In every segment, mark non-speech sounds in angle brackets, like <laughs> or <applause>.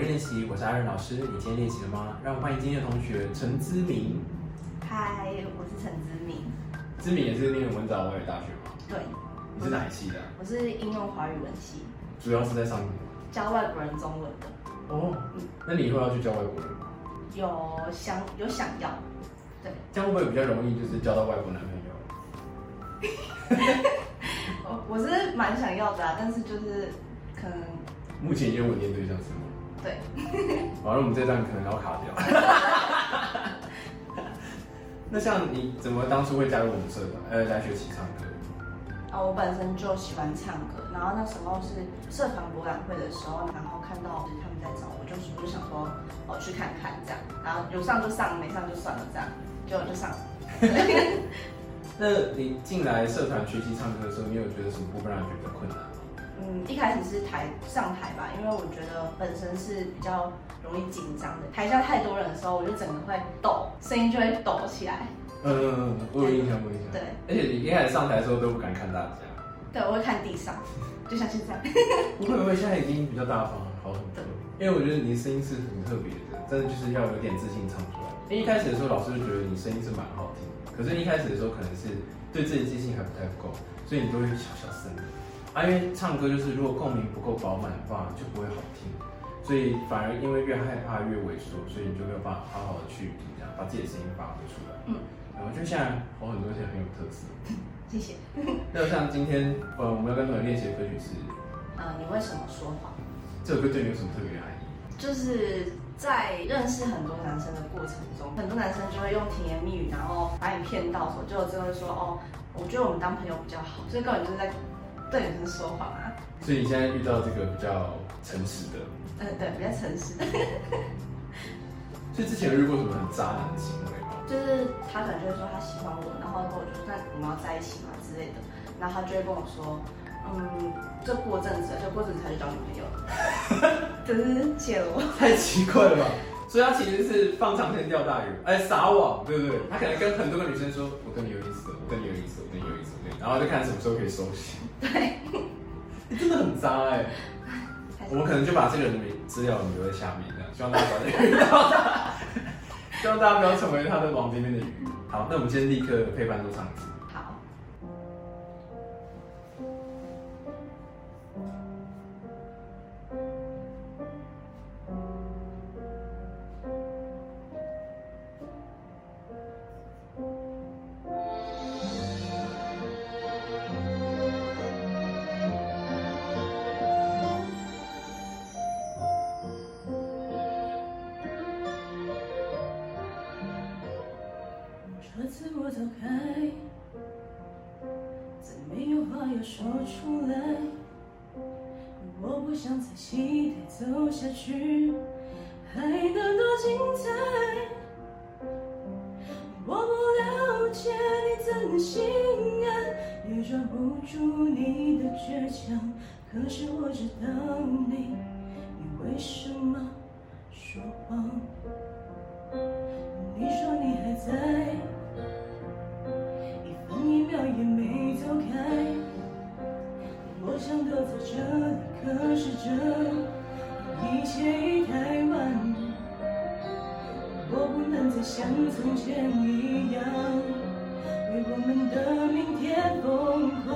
乐练习，我是阿仁老师。你今天练习了吗？让我欢迎今天的同学陈姿明。嗨，我是陈姿明。姿明也是念文藻外语大学吗？对。你是哪一系的？我是应用华语文系。主要是在上教外国人中文的。哦，那你以后要去教外国人吗？有想有想要，对。这样会不会比较容易，就是交到外国男朋友？<laughs> 我我是蛮想要的啊，但是就是可能。目前有稳定对象是吗？对。完了，我们这段可能要卡掉。<laughs> 那像你怎么当初会加入我们社团，呃，来学习唱歌？啊，我本身就喜欢唱歌，然后那时候是社团博览会的时候，然后看到他们在找我，就我就想说，哦，去看看这样，然后有上就上，没上就算了这样，就就上了。<laughs> 那你进来社团学习唱歌的时候，你有觉得什么部分让你觉得困难？嗯，一开始是台上台吧，因为我觉得本身是比较容易紧张的，台下太多人的时候，我就整个会抖，声音就会抖起来。嗯，我有印象，我有印象。对，而且你一开始上台的时候都不敢看大家。对，我会看地上，<laughs> 就像现在。<laughs> 不会不会，现在已经比较大方，好很多。因为我觉得你的声音是很特别的，真的就是要有点自信唱出来。因为一开始的时候，老师就觉得你声音是蛮好听，可是一开始的时候可能是对自己自信还不太够，所以你都会小小声的。啊，因为唱歌就是如果共鸣不够饱满的话，就不会好听，所以反而因为越害怕越萎缩，所以你就没有办法好好的去这样把自己的声音发挥出来。嗯，我觉得现在好很多些很有特色。<laughs> 谢谢。<laughs> 那像今天呃我们要跟同学练习的歌曲是，呃，你为什么说谎？这首歌对你有什么特别的含义？就是在认识很多男生的过程中，很多男生就会用甜言蜜语，然后把你骗到手，就最后说哦，我觉得我们当朋友比较好，所以根本就是在。对女生说谎啊！所以你现在遇到这个比较诚实的，嗯，对，比较诚实。<laughs> 所以之前有遇过什么很渣男的行为吗？就是他可能就会说他喜欢我，然后跟我说那我们要在一起嘛之类的，然后他就会跟我说，嗯，就过阵子，就过阵子他就找女朋友了，<laughs> 真是谢了我。太奇怪了吧？所以他其实是放长线钓大鱼，哎，撒网，对不对？他可能跟很多个女生说，我跟你有意思，我跟你有意思，我跟你有意思，然后就看什么时候可以收起。对，你真的很渣哎！我们可能就把这个人的资料留在下面，这样希望大家不要遇到他，希望大家不要成为他的网边边的鱼。好，那我们今天立刻配伴奏这次我。走开，再没有话要说出来。我不想再期待走下去，还能多精彩。我不了解你怎心安，也抓不住你的倔强。可是我知道你，你为什么说谎？你说你还在。一秒也没走开，我想得在这里，可是这一切已太晚，我不能再像从前一样，为我们的明天疯狂。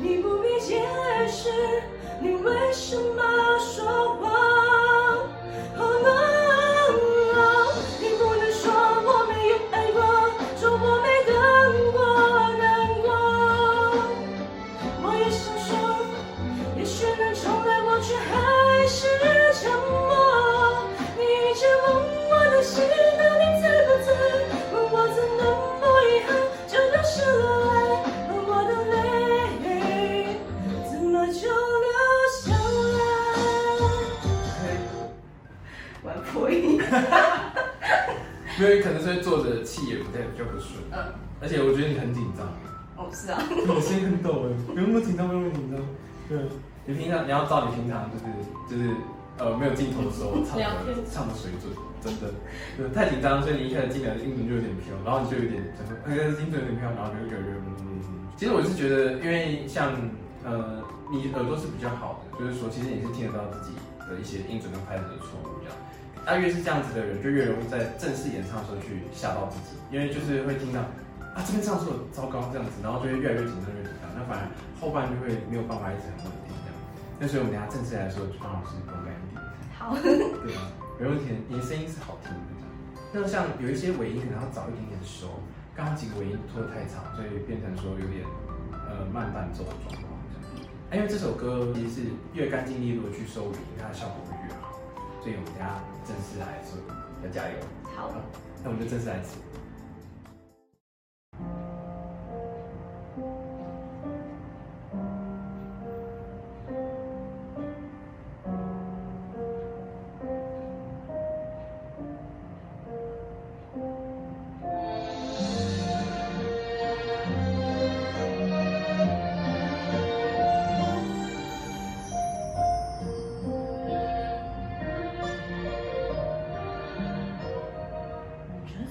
你不必解释，你为什么说 <laughs> 因为可能是坐着气也不太比较不顺，嗯，而且我觉得你很紧张，哦是啊，我声音很抖哎，不用那么紧张，不用那么紧张，对，你平常你要照你平常就是就是呃没有镜头的时候唱的唱的水准，真的，对，太紧张，所以你一开始进来的音准就有点飘，然后你就有点整个哎音准有点飘，然后就越来越嗯，其实我是觉得，因为像呃你耳朵是比较好的，就是说其实你是听得到自己。的一些音准跟拍子的错误这样。他越是这样子的人，就越容易在正式演唱的时候去吓到自己，因为就是会听到啊这边唱错了，糟糕这样子，然后就会越来越紧张，越紧张。那反而后半就会没有办法一直很稳定这样。那所以我们等下正式来说，就帮老师勇敢一点。好，对啊，没问题，你的声音是好听的。那像有一些尾音可能要早一点点收，刚刚几个尾音拖得太长，所以变成说有点呃慢伴奏的状况这样。啊因为这首歌其实是越干净利落去收尾音，它的效果会越好。所以我们等下正式来说，要加油。好，那我们就正式来吃。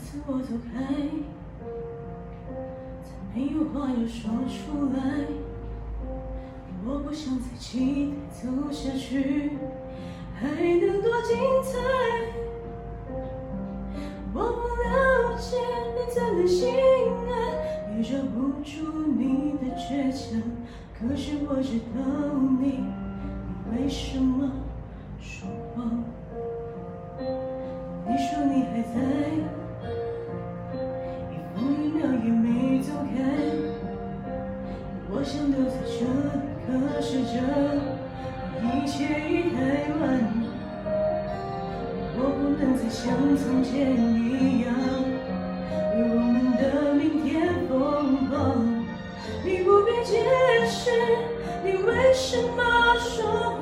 次我走开，再没有话要说出来。我不想再期待走下去，还能多精彩？我不了解你怎么心安，也抓不住你的倔强。可是我知道你，你为什么你不必解释，你为什么说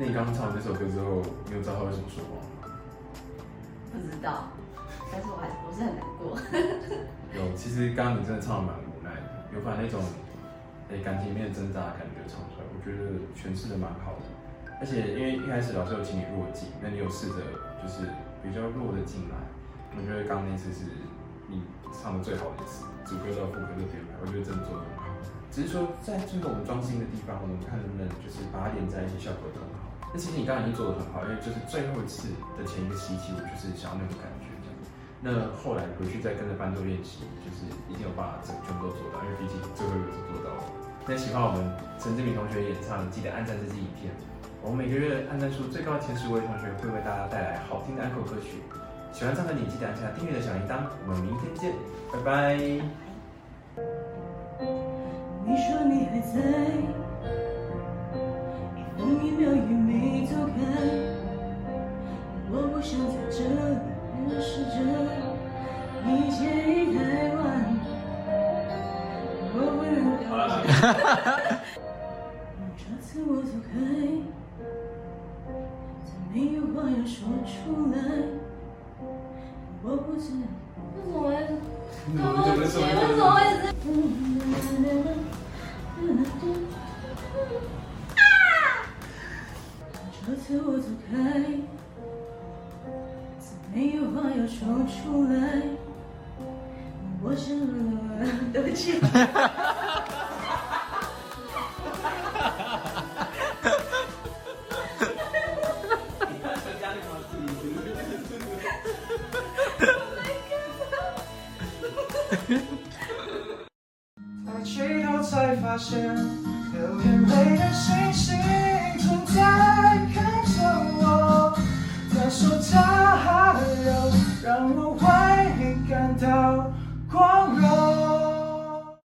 那你刚刚唱完这首歌之后，你有知道他为什么说吗？不知道，但是我还我是很难过。<laughs> 有，其实刚刚你真的唱的蛮无奈的，有把那种诶、感情里面挣扎的感觉唱出来，我觉得诠释的蛮好的。而且因为一开始老师有请你弱进，那你有试着就是比较弱的进来，我觉得刚刚那次是你唱的最好的一次，主歌到副歌都点来，我觉得真的做的很好。只是说在最后我们装新的地方，我们看能不能就是把它连在一起，效果更好。那其实你刚刚已经做的很好，因为就是最后一次的前一个星期，我就是想要那种感觉这样。那后来回去再跟着伴奏练习，就是一定有办法整全部都做到，因为毕竟最后一个是做到了。那喜欢我们陈志明同学演唱，记得按赞这支影片。我们每个月按赞数最高前十位同学会为大家带来好听的安可歌曲。喜欢唱的你记得按下订阅的小铃铛。我们明天见，拜拜。你说你还在，一分一秒也没走开。我不想在这里一切已太晚，我不能告诉这次我走开，再没有话要说出来。我不知道为什么会跟我姐，为什么会是？这我走开，再没有话要说出来。我想，对不起。<laughs> 在最后才发现，流眼泪的星星。